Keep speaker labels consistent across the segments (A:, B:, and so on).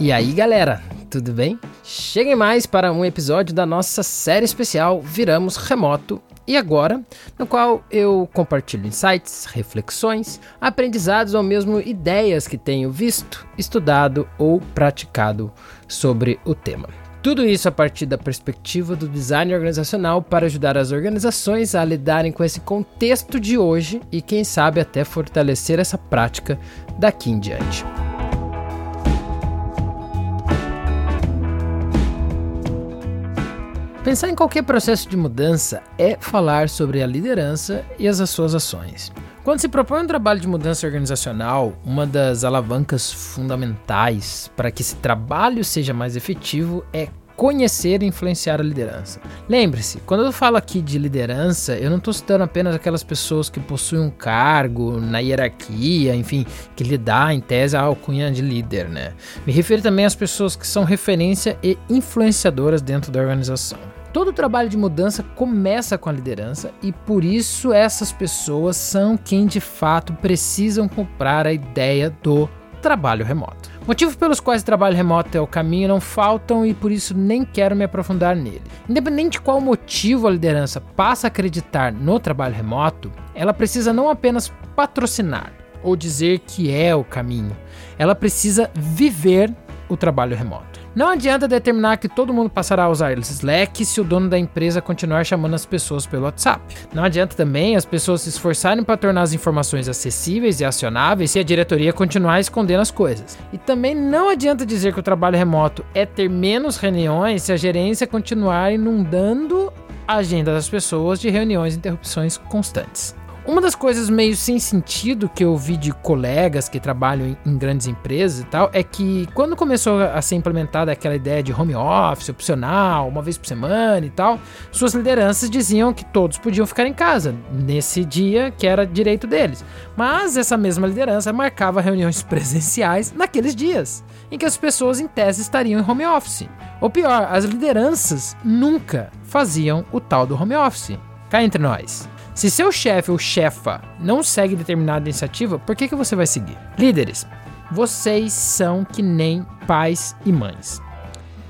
A: E aí, galera, tudo bem? Cheguem mais para um episódio da nossa série especial Viramos Remoto e agora, no qual eu compartilho insights, reflexões, aprendizados ou mesmo ideias que tenho visto, estudado ou praticado sobre o tema. Tudo isso a partir da perspectiva do design organizacional para ajudar as organizações a lidarem com esse contexto de hoje e, quem sabe, até fortalecer essa prática daqui em diante. Pensar em qualquer processo de mudança é falar sobre a liderança e as suas ações. Quando se propõe um trabalho de mudança organizacional, uma das alavancas fundamentais para que esse trabalho seja mais efetivo é conhecer e influenciar a liderança. Lembre-se, quando eu falo aqui de liderança, eu não estou citando apenas aquelas pessoas que possuem um cargo na hierarquia, enfim, que lhe dá em tese a alcunha de líder, né? Me refiro também às pessoas que são referência e influenciadoras dentro da organização. Todo trabalho de mudança começa com a liderança e por isso essas pessoas são quem de fato precisam comprar a ideia do trabalho remoto. Motivos pelos quais o trabalho remoto é o caminho não faltam e por isso nem quero me aprofundar nele. Independente de qual motivo a liderança passa a acreditar no trabalho remoto, ela precisa não apenas patrocinar ou dizer que é o caminho, ela precisa viver o trabalho remoto. Não adianta determinar que todo mundo passará a usar Slack se o dono da empresa continuar chamando as pessoas pelo WhatsApp. Não adianta também as pessoas se esforçarem para tornar as informações acessíveis e acionáveis se a diretoria continuar escondendo as coisas. E também não adianta dizer que o trabalho remoto é ter menos reuniões se a gerência continuar inundando a agenda das pessoas de reuniões e interrupções constantes. Uma das coisas meio sem sentido que eu vi de colegas que trabalham em, grandes empresas e tal é que quando começou a ser implementada aquela ideia de home office opcional, uma vez por semana e tal, suas lideranças diziam que todos podiam ficar em casa nesse dia que era direito deles. Mas essa mesma liderança marcava reuniões presenciais naqueles dias em que as pessoas em tese estariam em home office. Ou pior, as lideranças nunca faziam o tal do home office. Cá entre nós. Se seu chefe ou chefa não segue determinada iniciativa, por que, que você vai seguir? Líderes, vocês são que nem pais e mães.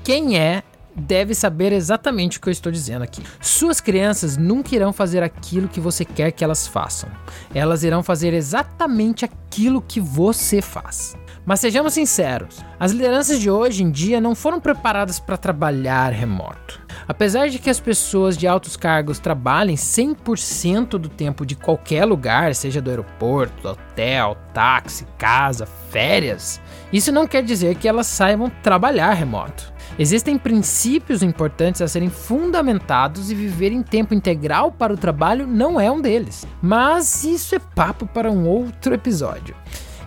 A: Quem é deve saber exatamente o que eu estou dizendo aqui. Suas crianças nunca irão fazer aquilo que você quer que elas façam. Elas irão fazer exatamente aquilo que você faz. Mas sejamos sinceros, as lideranças de hoje em dia não foram preparadas para trabalhar remoto. Apesar de que as pessoas de altos cargos trabalhem 100% do tempo de qualquer lugar, seja do aeroporto, hotel, táxi, casa, férias, isso não quer dizer que elas saibam trabalhar remoto. Existem princípios importantes a serem fundamentados e viver em tempo integral para o trabalho não é um deles. Mas isso é papo para um outro episódio.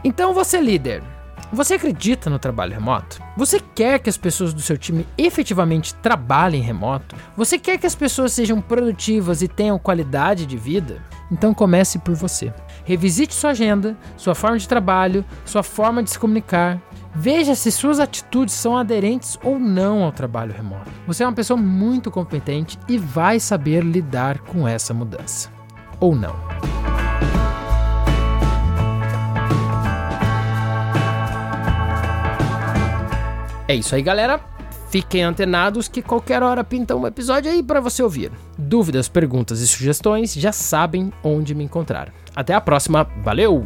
A: Então, você líder, você acredita no trabalho remoto? Você quer que as pessoas do seu time efetivamente trabalhem remoto? Você quer que as pessoas sejam produtivas e tenham qualidade de vida? Então comece por você. Revisite sua agenda, sua forma de trabalho, sua forma de se comunicar. Veja se suas atitudes são aderentes ou não ao trabalho remoto. Você é uma pessoa muito competente e vai saber lidar com essa mudança. Ou não. É isso aí, galera. Fiquem antenados que qualquer hora pinta um episódio aí para você ouvir. Dúvidas, perguntas e sugestões já sabem onde me encontrar. Até a próxima, valeu!